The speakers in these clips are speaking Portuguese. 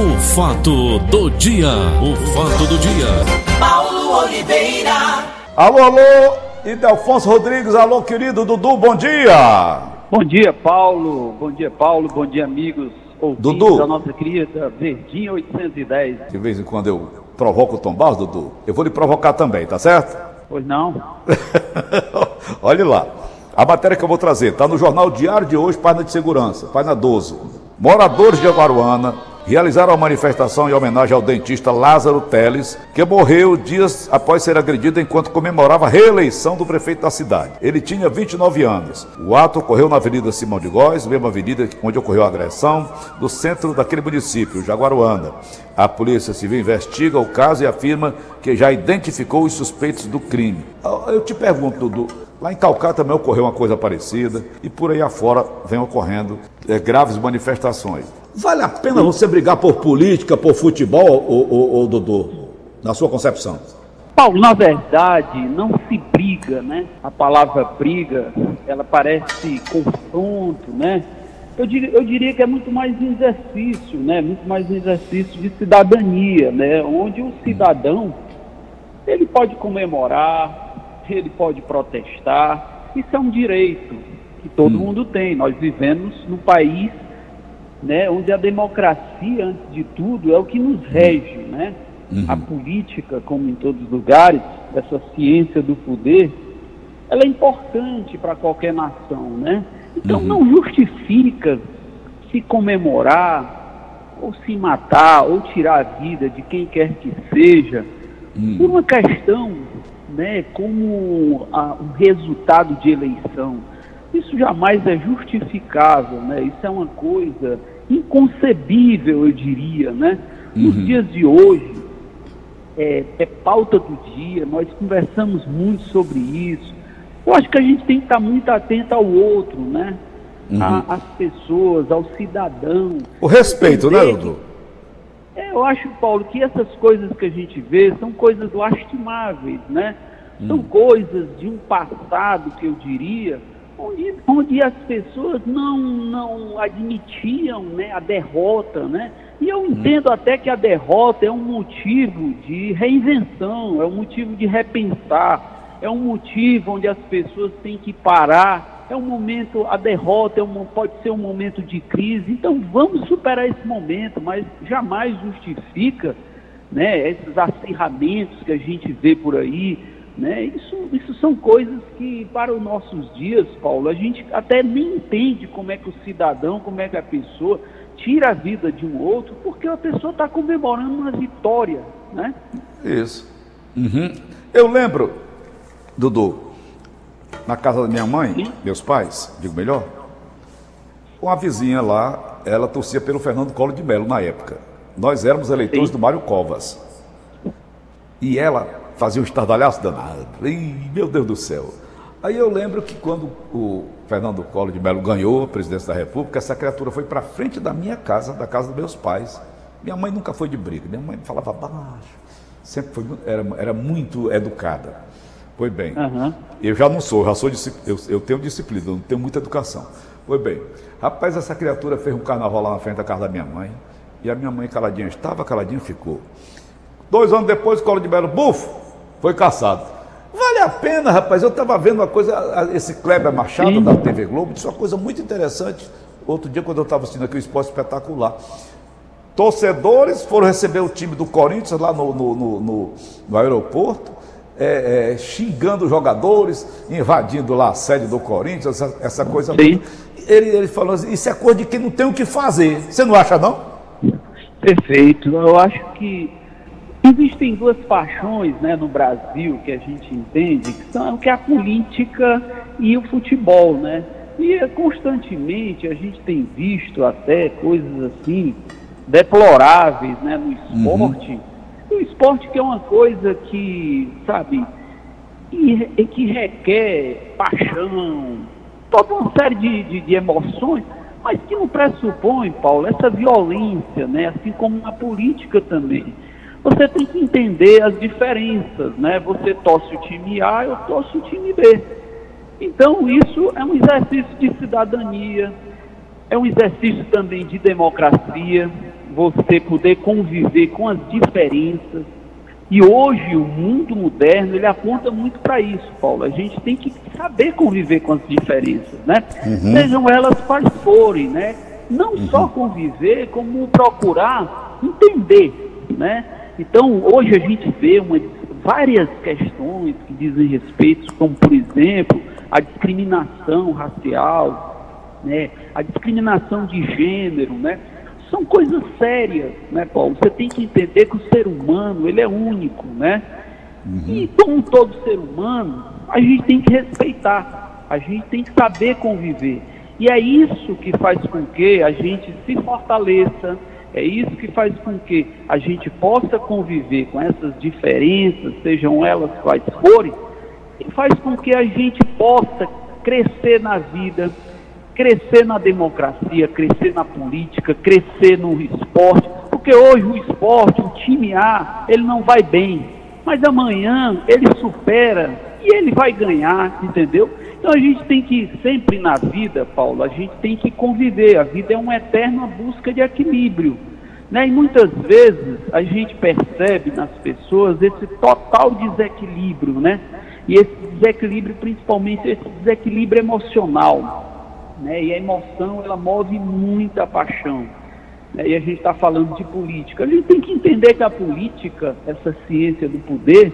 O fato do dia, o fato do dia. Paulo Oliveira. Alô, alô, Idelfonso Rodrigues, alô, querido Dudu, bom dia. Bom dia, Paulo. Bom dia, Paulo. Bom dia, amigos. Ouvintes Dudu. da nossa querida Verdinha 810. De vez em quando eu provoco o Tom Barros, Dudu, eu vou lhe provocar também, tá certo? Pois não? Olhe lá. A matéria que eu vou trazer está no Jornal Diário de hoje, página de segurança, página 12. Moradores de Aguaruana realizaram a manifestação em homenagem ao dentista Lázaro Teles, que morreu dias após ser agredido enquanto comemorava a reeleição do prefeito da cidade. Ele tinha 29 anos. O ato ocorreu na Avenida Simão de Góes, mesma avenida onde ocorreu a agressão, do centro daquele município, Jaguaruana. A Polícia Civil investiga o caso e afirma que já identificou os suspeitos do crime. Eu te pergunto, Dudu, Lá em Calcá também ocorreu uma coisa parecida e por aí afora vem ocorrendo é, graves manifestações. Vale a pena você brigar por política, por futebol, ô, ô, ô, Dudu, na sua concepção? Paulo, na verdade, não se briga, né? A palavra briga, ela parece confronto, né? Eu diria, eu diria que é muito mais exercício, né? Muito mais exercício de cidadania, né? Onde o cidadão, ele pode comemorar, ele pode protestar, isso é um direito que todo Hum. mundo tem. Nós vivemos num país né, onde a democracia, antes de tudo, é o que nos rege, né? A política, como em todos os lugares, essa ciência do poder, ela é importante para qualquer nação, né? Então não justifica se comemorar, ou se matar, ou tirar a vida de quem quer que seja, por uma questão, né, como a- um resultado de eleição. Isso jamais é justificável, né? Isso é uma coisa inconcebível, eu diria, né? Nos dias de hoje, é, é pauta do dia, nós conversamos muito sobre isso. Eu acho que a gente tem que estar muito atento ao outro, né? A- às pessoas, ao cidadão. O respeito, né, é, eu acho, Paulo, que essas coisas que a gente vê são coisas lastimáveis, né? São coisas de um passado, que eu diria, onde, onde as pessoas não, não admitiam né, a derrota, né? E eu entendo até que a derrota é um motivo de reinvenção, é um motivo de repensar, é um motivo onde as pessoas têm que parar, é um momento, a derrota é um, pode ser um momento de crise, então vamos superar esse momento, mas jamais justifica né, esses acirramentos que a gente vê por aí, né, isso, isso são coisas que para os nossos dias, Paulo, a gente até nem entende como é que o cidadão, como é que a pessoa tira a vida de um outro, porque a pessoa está comemorando uma vitória, né? Isso. Uhum. Eu lembro, Dudu, na casa da minha mãe, meus pais, digo melhor, uma vizinha lá, ela torcia pelo Fernando Collor de Mello na época. Nós éramos eleitores Sim. do Mário Covas. E ela fazia um estardalhaço danado. Ih, meu Deus do céu. Aí eu lembro que quando o Fernando Collor de Mello ganhou a presidência da República, essa criatura foi para frente da minha casa, da casa dos meus pais. Minha mãe nunca foi de briga, minha mãe falava baixo, sempre foi, era, era muito educada. Pois bem, Aham. eu já não sou, já sou eu, eu tenho disciplina, eu não tenho muita educação. Pois bem, rapaz, essa criatura fez um carnaval lá na frente da casa da minha mãe, e a minha mãe caladinha estava, caladinha ficou. Dois anos depois, Colo de Melo, bufo, foi caçado. Vale a pena, rapaz. Eu estava vendo uma coisa, esse Kleber Machado Sim. da TV Globo, disse uma coisa muito interessante. Outro dia, quando eu estava assistindo aqui o Esporte Espetacular. Torcedores foram receber o time do Corinthians lá no, no- no- no aeroporto, é, é, xingando jogadores, invadindo lá a sede do Corinthians, essa, essa coisa. Ele, ele falou assim: Isso é coisa de quem não tem o que fazer. Você não acha, não? Perfeito. Eu acho que existem duas paixões né, no Brasil que a gente entende, que são que é a política e o futebol, né? E eh, constantemente a gente tem visto até coisas assim deploráveis né, no esporte. O esporte que é uma coisa que, sabe, re- que requer paixão, toda uma série de, de, de emoções, mas que não pressupõe, Paulo, essa violência, né? assim como na política também. Você tem que entender as diferenças, né? Você torce o time A, eu torço o time B. Então, isso é um exercício de cidadania, é um exercício também de democracia. Você poder conviver com as diferenças. E hoje o mundo moderno ele aponta muito para isso, Paulo. A gente tem que saber conviver com as diferenças, né? Uhum. Sejam elas quais forem, né? Não uhum. só conviver, como procurar entender, né? Então hoje a gente vê uma, várias questões que dizem respeito, como por exemplo a discriminação racial, né? A discriminação de gênero, né? São coisas sérias, né, Paulo? Você tem que entender que o ser humano, ele é único, né? Uhum. E como todo ser humano, a gente tem que respeitar, a gente tem que saber conviver. E é isso que faz com que a gente se fortaleça, é isso que faz com que a gente possa conviver com essas diferenças, sejam elas quais forem, e faz com que a gente possa crescer na vida, crescer na democracia, crescer na política, crescer no esporte, porque hoje o esporte, o time A, ele não vai bem, mas amanhã ele supera e ele vai ganhar, entendeu? Então a gente tem que sempre na vida, Paulo, a gente tem que conviver. A vida é uma eterna busca de equilíbrio. Né? E muitas vezes a gente percebe nas pessoas esse total desequilíbrio, né? E esse desequilíbrio, principalmente esse desequilíbrio emocional né? E a emoção ela move muita paixão. Né? E a gente está falando de política. A gente tem que entender que a política, essa ciência do poder,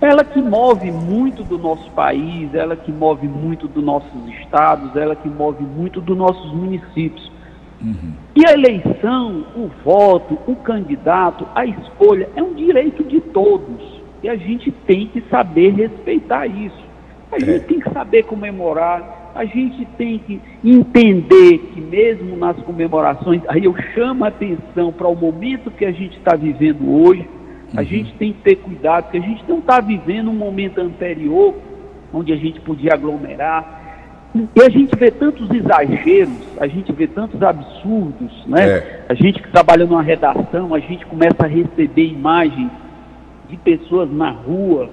ela que move muito do nosso país, ela que move muito dos nossos estados, ela que move muito dos nossos municípios. Uhum. E a eleição, o voto, o candidato, a escolha é um direito de todos. E a gente tem que saber respeitar isso. A é. gente tem que saber comemorar, a gente tem que entender que mesmo nas comemorações, aí eu chamo a atenção para o momento que a gente está vivendo hoje, a uhum. gente tem que ter cuidado, porque a gente não está vivendo um momento anterior onde a gente podia aglomerar. E a gente vê tantos exageros, a gente vê tantos absurdos, né? É. A gente que trabalha numa redação, a gente começa a receber imagens de pessoas na rua,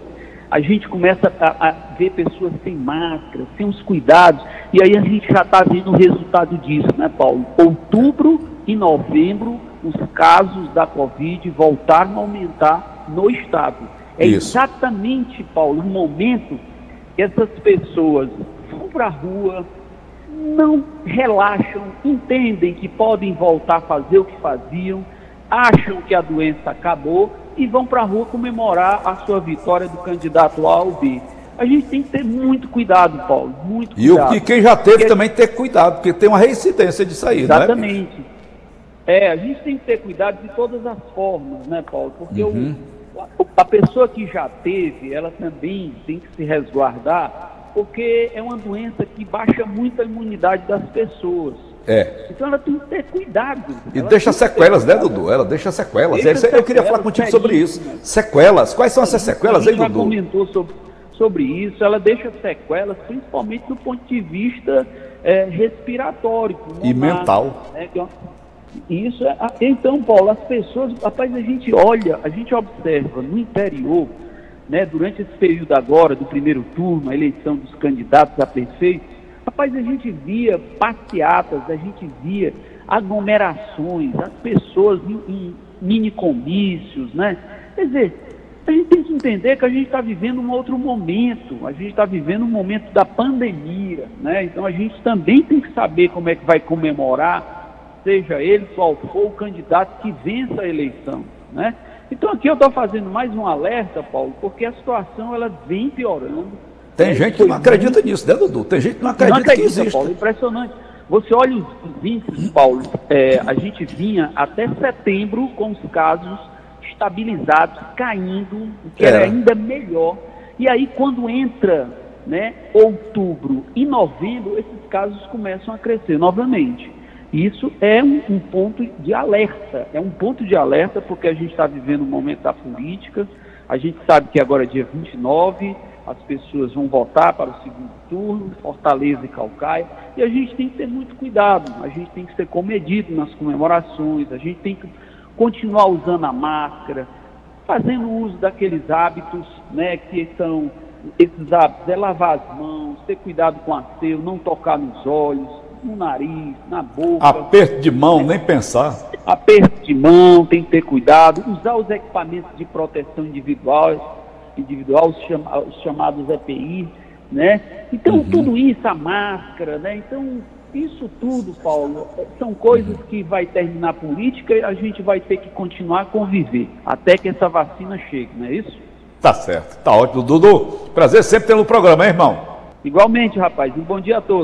a gente começa a, a, ver pessoas sem máscara, sem os cuidados, e aí a gente já está vendo o resultado disso, né, Paulo? Outubro e novembro, os casos da Covid voltaram a aumentar no Estado. É Isso. exatamente, Paulo, o momento que essas pessoas vão para a rua, não relaxam, entendem que podem voltar a fazer o que faziam, acham que a doença acabou e vão para a rua comemorar a sua vitória do candidato A ou B. A gente tem que ter muito cuidado, Paulo, muito cuidado. E, o, quem já teve porque... também ter cuidado, porque tem uma reincidência de sair, Exatamente. Né? É, a gente tem que ter cuidado de todas as formas, né, Paulo? Porque uhum. o, a pessoa que já teve, ela também tem que se resguardar, porque é uma doença que baixa muito a imunidade das pessoas. É. Então ela tem que ter cuidado. E deixa sequelas, né, Dudu? Ela deixa sequelas. Deixa eu queria falar contigo sobre isso. Sequelas. Quais são essas sequelas aí, Dudu? já comentou sobre, sobre isso. Ela deixa sequelas, principalmente do ponto de vista é, respiratório. E mental. Né, é isso é. Então, Paulo, as pessoas. Rapaz, a gente olha, a gente observa no interior, né, durante esse período agora, do primeiro turno, a eleição dos candidatos a prefeito Rapaz, a gente via passeatas, a gente via aglomerações, as pessoas em, em mini comícios, né? Quer dizer, a gente tem que entender que a gente está vivendo um outro momento, a gente está vivendo um momento da pandemia, né? Então a gente também tem que saber como é que vai comemorar, seja ele qual for o candidato que vença a eleição, né? Então aqui eu estou fazendo mais um alerta, Paulo, porque a situação ela vem piorando, tem gente que não acredita nisso, né, Dudu? Tem gente que não acredita, não acredita que existe. Paulo, impressionante. Você olha os índices, Paulo, é, a gente vinha até setembro com os casos estabilizados, caindo, o que era, era ainda melhor. E aí, quando entra né, outubro e novembro, esses casos começam a crescer novamente. Isso é um, um ponto de alerta, é um ponto de alerta porque a gente está vivendo um momento da política, a gente sabe que agora é dia 29, as pessoas vão votar para o segundo turno, Fortaleza e Calcaia, e a gente tem que ter muito cuidado, a gente tem que ser comedido nas comemorações, a gente tem que continuar usando a máscara, fazendo uso daqueles hábitos, né, que são esses hábitos, é lavar as mãos, ter cuidado com a seu, não tocar nos olhos, no nariz, na boca. Aperto de mão, nem pensar. Aperto de mão, tem que ter cuidado. Usar os equipamentos de proteção individual, individual os, chama, os chamados EPI, né? Então, uhum. tudo isso, a máscara, né? Então, isso tudo, Paulo, são coisas que vai terminar a política e a gente vai ter que continuar a conviver até que essa vacina chegue, não é isso? Tá certo, tá ótimo. Dudu, prazer sempre ter no programa, hein, irmão? Igualmente, rapaz. Um bom dia a todos.